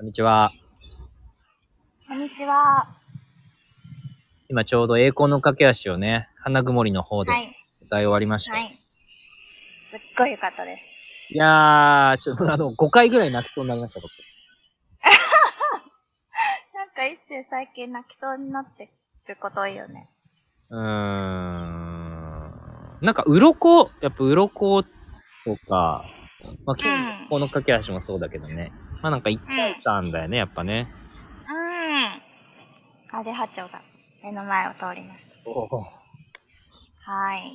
こんにちは。こんにちは。今ちょうど栄光の架け橋をね、花曇りの方ではい。歌い終わりました。、はいい。すっごい良かったです。やー、ちょっとあの、5回ぐらい泣きそうになりました、僕。なんか一世最近泣きそうになってること多いよね。うーん。なんか、鱗、やっぱ鱗とか、まあ、うんのこの架け橋もそうだけどね。まあなんか一体感だよね、やっぱね。うん。アデハチョウが目の前を通りました。おおはい。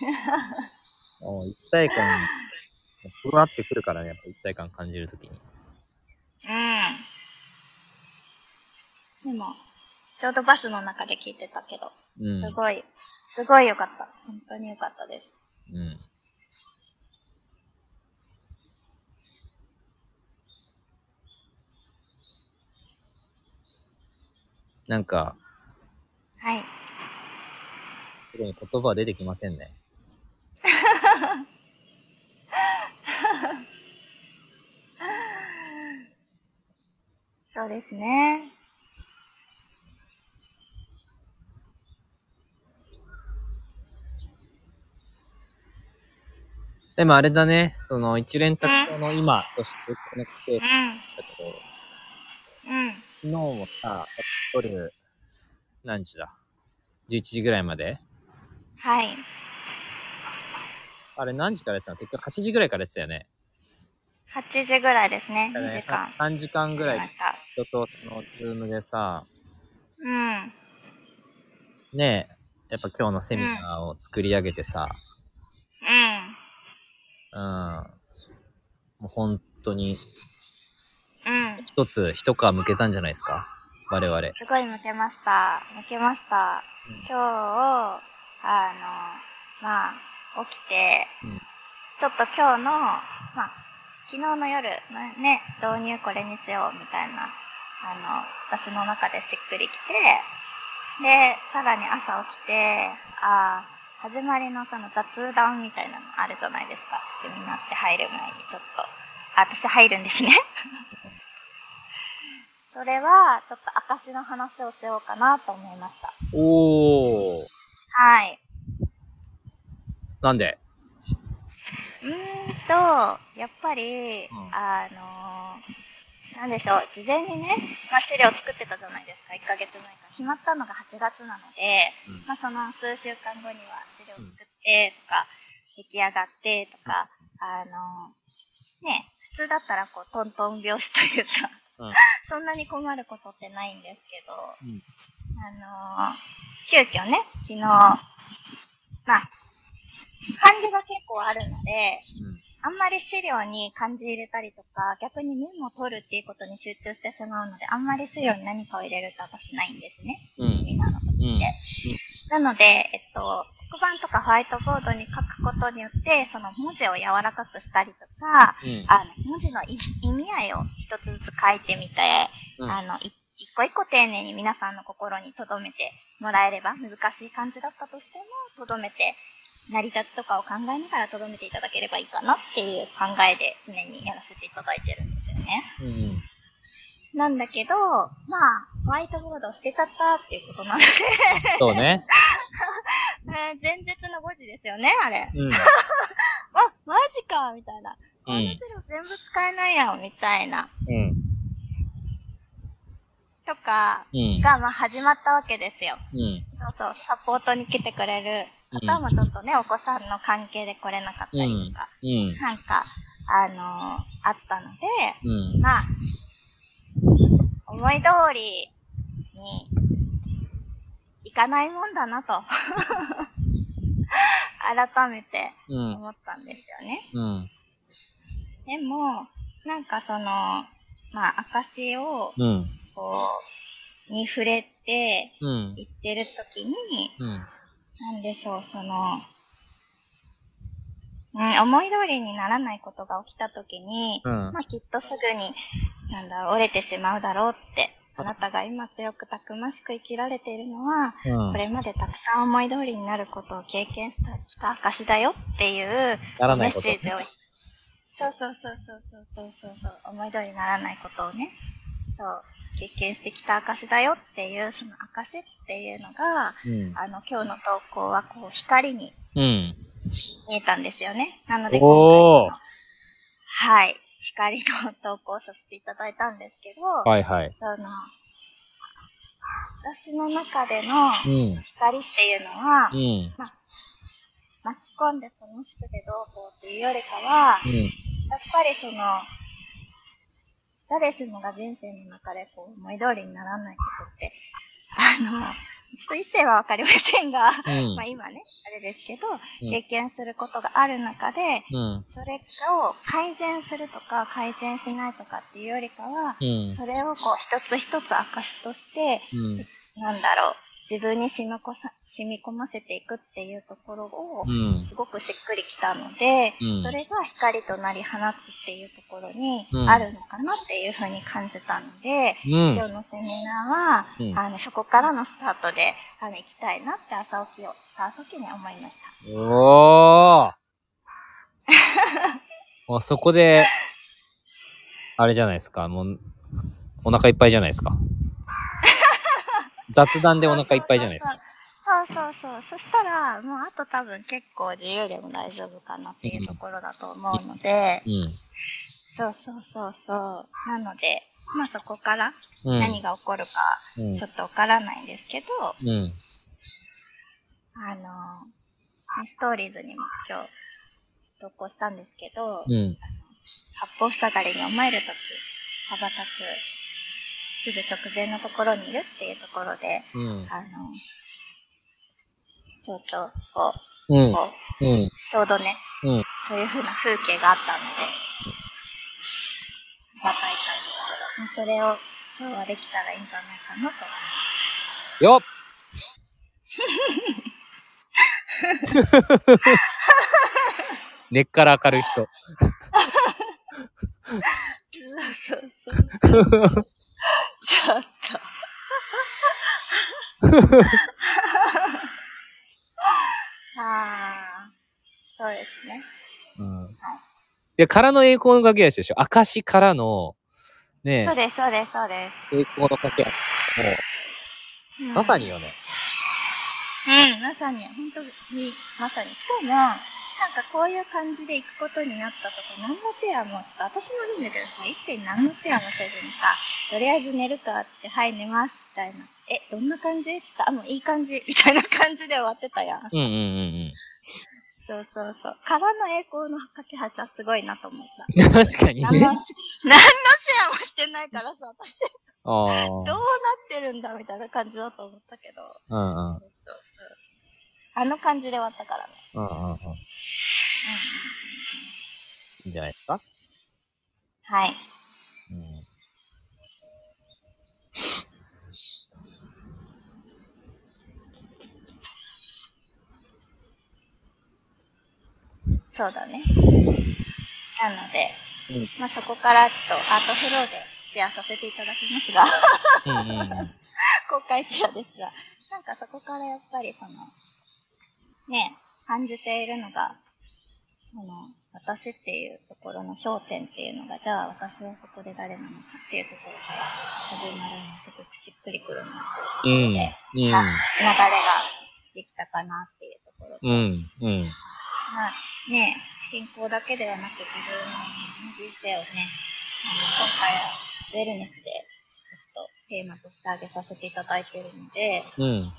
お一体感、ふわってくるからね、やっぱ一体感感じるときに。うん。でも、ちょうどバスの中で聞いてたけど、うん。すごい、すごい良かった。本当に良かったです。うん。なんか、はい。すごい言葉は出てきませんね。そうですね。でもあれだね、その一連卓上の今としてこのってうん。だけど、うん。昨日もさ、夜、何時だ ?11 時ぐらいまで？はい。あれ何時からやってたの？結局8時ぐらいからやってたよね。8時ぐらいですね。2だからね時間。3時間ぐらいやりました。人とそのズームでさ、うん。ねえ、やっぱ今日のセミナーを作り上げてさ、うん。もう本当にうん。うん。一つ一皮向けたんじゃないですか？我々。すごい向けました。向けました。今日、あの、まあ、起きて、うんちょっと今日の、まあ、昨日の夜、まあね、導入これにしようみたいな、あの、私の中でしっくりきて、で、さらに朝起きて、ああ、始まりのその雑談みたいなのあるじゃないですか。で、みんなって入る前にちょっと、あ、私入るんですね。それは、ちょっと証の話をしようかなと思いました。おー。はい。なんで？うーんと、やっぱり、うんあのーなんでしょう、事前にね、まあ、資料作ってたじゃないですか、1ヶ月前から。決まったのが8月なので、うんまあ、その数週間後には資料作ってとか、出来上がってとか、あのーね、普通だったらこう、トントン拍子というか、うんそんなに困ることってないんですけど、うんあのー急遽ね、昨日、まあ、漢字が結構あるので、あんまり資料に漢字入れたりとか、逆にメモを取るっていうことに集中してしまうので、あんまり資料に何かを入れると私ないんですね。うん。うん。セミナーの時うんって。なので、えっと、黒板とかホワイトボードに書くことによって、その文字を柔らかくしたりとか、うん。あの、文字の意意味合いを一つずつ書いてみて、うんあの、い一個一個丁寧に皆さんの心に留めてもらえれば、難しい漢字だったとしても、留めて、成り立ちとかを考えながら留めていただければいいかなっていう考えで常にやらせていただいてるんですよね。うん。なんだけど、まあ、ホワイトボードを捨てちゃったっていうことなんで、そうね。ね前日の5時ですよね、あれ。うん。あ、マジかみたいな。この資料全部使えないやん、みたいな。うん。とか、うん。が、まあ、始まったわけですよ。うん。そうそう、サポートに来てくれる方もちょっとね、お子さんの関係で来れなかったりとか、うん。なんか、あのーあったので、うん。まあ、思い通りにいかないもんだなと、改めてうん。思ったんですよね。うん。でも、なんかその、まあ、証を、うん。こう、に触れてうん。言ってる時に、うん。なんでしょう、その、うん、思い通りにならないことが起きた時に、うんまあきっとすぐに、なんだろう、折れてしまうだろうって、あなたが今強くたくましく生きられているのは、うんこ。れまでたくさん思い通りになることを経験したきた証だよっていうメならないこと。ッセージを、そうそうそうそうそうそうそうそう、思い通りにならないことをね、そう、経験してきた証だよっていう、その証っていうのが、うん。あの、今日の投稿はこう、光にうん。見えたんですよね。なので、おー今回そのはい、光の投稿させていただいたんですけど、はいはい。その、私の中でのうん。光っていうのは、うん。巻き込んで楽しくてどうこうっていうよりかは、うん。やっぱりその、誰しもが人生の中でこう思い通りにならないことって、あの、ちょっと一世はわかりませんが、うんまあ今ね、あれですけど、うん経験することがある中で、うん。それを改善するとか改善しないとかっていうよりかは、うん。それをこう一つ一つ証として、うん。なんだろう、自分に染みこさ染み込ませていくっていうところを、うん。すごくしっくりきたので、うんそれが光となり放つっていうところにうんあるのかなっていうふうに感じたので、うん。今日のセミナーは、うんあのそこからのスタートであの行きたいなって朝起きをした時に思いました。おー もうそこで、あれじゃないですか。もう、お腹いっぱいじゃないですか。雑談でお腹いっぱいじゃないですか。そうそうそうそしたら、もうあと多分結構自由でも大丈夫かなっていうところだと思うので、うん。そうそうそうそう。なので、まあそこからうん。何が起こるかうんちょっとわからないんですけど、うん。あの、ねストーリーズにも今日投稿したんですけど、うん。八方塞がりに思えるとき、羽ばたく、すぐ直前のところにいるっていうところで、うん。あの、蝶々を、うん。こう、うん。ちょうどね、うん。そういう風な風景があったので、羽ばたいたんですけど、それを今日はできたらいいんじゃないかなと思います。よっ根っから明るい人。そうそうそう。ちょっと。ああ、そうですね。うん。いや、からの栄光の架け橋でしょ。証からの、ねそうです、そうです、そうです。栄光の架け橋。もうんう、まさによね。うん、まさに、本当に、まさに。しかも、なんかこういう感じで行くことになったとか、何のシェアも、ちょっと私もいいんだけどさ、一斉に何のシェアもせずにさ、とりあえず寝るかって、はい、寝ます、みたいな。え、どんな感じ？って言ったら、あ、もういい感じ、みたいな感じで終わってたやん。うんうんうんそうそうそう。からの栄光の架け橋はすごいなと思った。うん。確かにね。シ何のシェアもしてないからさ、私。どうなってるんだみたいな感じだと思ったけど。うんうん。あの感じで終わったからね。うんうんうん。いうんいんじゃないですか？はい。うん。そうだね。なので、うんまあそこからちょっとアートフローでシェアさせていただきますが、うんうんうん。公開シェアですが、なんかそこからやっぱりその、ね、感じているのが、その、私っていうところの焦点っていうのが、じゃあ私はそこで誰なのかっていうところから始まるのすごくしっくりくるなっていうところで、うん。あ流れができたかなっていうところと、うん。うん。まあね、健康だけではなく自分の人生をね、あの今回はウェルネスでちょっとテーマとして挙げさせていただいているので、うん、うん。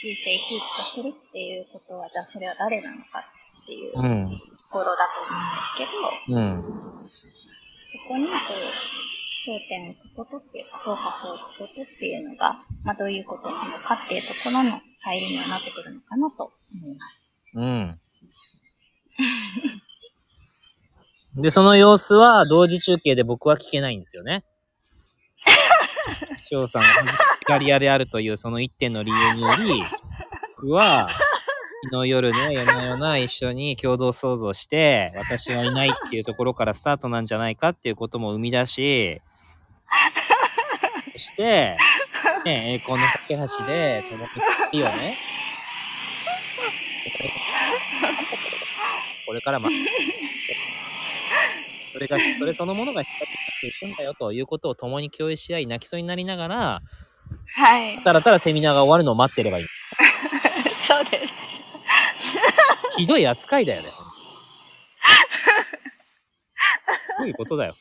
人生生き生きとするっていうことは、じゃあそれは誰なのかっていうとうん。ころだと思うんですけど、うん。そこにこう、焦点を置くことっていうか、フォーカスを置くことっていうのが、まあどういうことなのかっていうところの入りにはなってくるのかなと思います。うん。で、その様子は同時中継で僕は聞けないんですよね。翔さんがガリアであるというその一点の理由により、僕は、昨日夜ね、夜な夜な一緒に共同創造して、私はいないっていうところからスタートなんじゃないかっていうことも生み出し、そして、ね、栄光の架け橋で、共にいいよね。これからま、それが、それそのものが光っていくんだよということを共に共有し合い、泣きそうになりながら、はい。ただただセミナーが終わるのを待ってればいい。そうです。ひどい扱いだよね。どういうことだよ。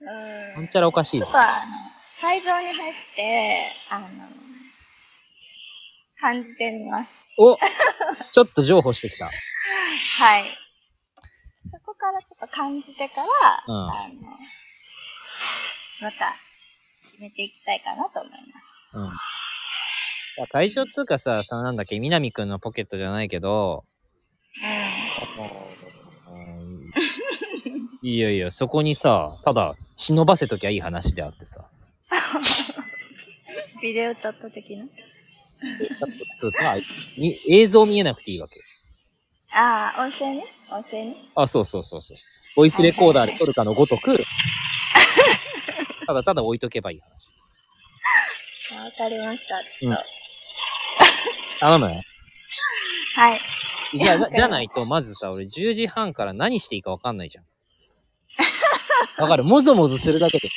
うん。なんちゃらおかしいぞちょっ。とあの、会場に入って、あの、感じてみます。おちょっと譲歩してきた。はい。からちょっと感じてから、うんあの、また決めていきたいかなと思います。うん。いや会場つうかさ、さ、なんだっけ、南くんのポケットじゃないけど、うんいやいや、そこにさ、ただ、忍ばせときゃいい話であってさ。うん。ビデオチャット的な？つうか、み 映像見えなくていいわけ。ああ、音声ね。音声ね。あ、そうそうそうそう。ボイスレコーダーで撮るかのごとく、ただただ置いとけばいい話。あわかりました。ちょっと。頼むね。はい。じゃあ、じゃないと、まずさ、俺10時半から何していいかわかんないじゃん。わかる？もぞもぞするだけで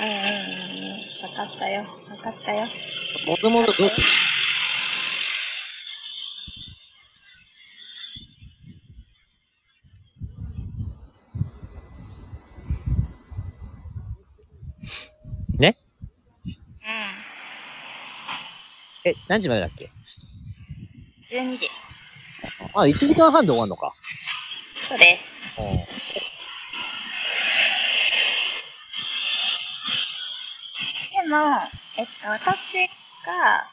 うん。わかったよ。わかったよ。もぞもぞどうえ、何時までだっけ？ん。12時。あ、1時間半で終わんのか。そうです。でも、えっと、私が、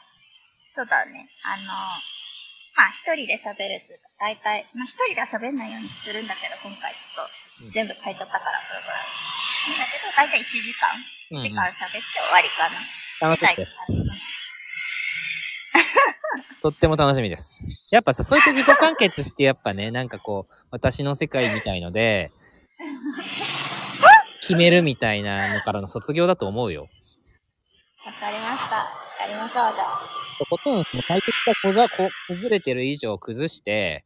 そうだね、あの、まあ、一人で喋るっていうか、大体、まあ、一人では喋んないようにするんだけど、今回ちょっと、全部書いちゃったから、プログラム。だけど、大体1時間、1時間喋って終わりかな。楽しみです。とっても楽しみです。やっぱさ、そういう時自己完結して、やっぱね、なんかこう、私の世界みたいので、決めるみたいなのからの卒業だと思うよ。わかりました。やりましょう、じゃあ。とことん、その解決がこう崩れてる以上崩して、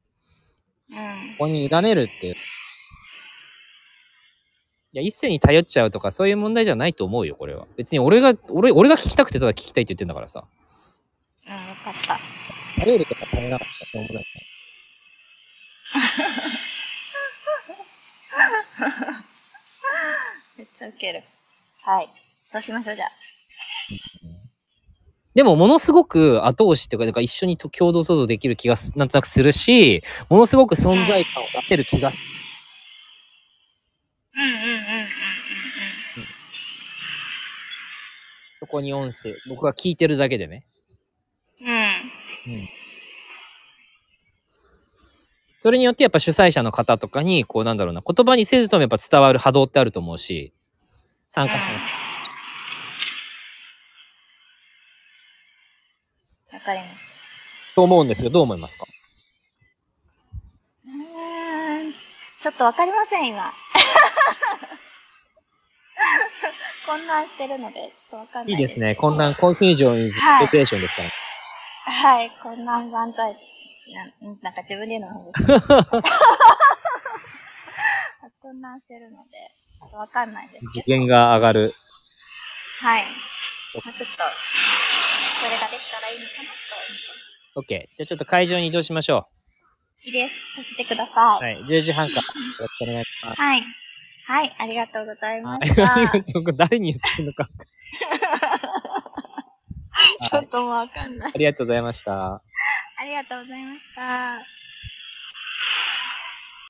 うんこ。こに委ねるっていう。いや、一斉に頼っちゃうとか、そういう問題じゃないと思うよ、これは。別に俺が、俺、俺が聞きたくてただ聞きたいって言ってんだからさ。うん、わかった。頼るとか頼らなかったって思うだ めっちゃウケる。はい。そうしましょう、じゃあ。でも、ものすごく後押しっていうか、か一緒にと共同創造できる気がすなんとなくするし、ものすごく存在感を出せる気がする。うんうんうんうんうんそこに音声、僕が聞いてるだけでね。それによってやっぱ主催者の方とかに、こうなんだろうな、言葉にせずともやっぱ伝わる波動ってあると思うし、参加者のわかりました。と思うんですよ。どう思いますか？うーん。ちょっとわかりません、今。混乱してるので、ちょっとわかんないい。いですね。混乱、コンフュージョンイズはいシチュエーションですから。はい、混乱万歳。ななんか自分で言うのも混乱してるので、ちょっとわかんないです。次元が上がる。はい。まあ、ちょっと、それができたらいいのかなと思って。OK。じゃあちょっと会場に移動しましょいいです。させてくださう。い。はい。10時半からよろしくお願いします。はい。はい、ありがとうございまはい。した。ありがとうご誰に言ってんのか。ちょっともうわかんない。ありがとうございました。ありがとうございました。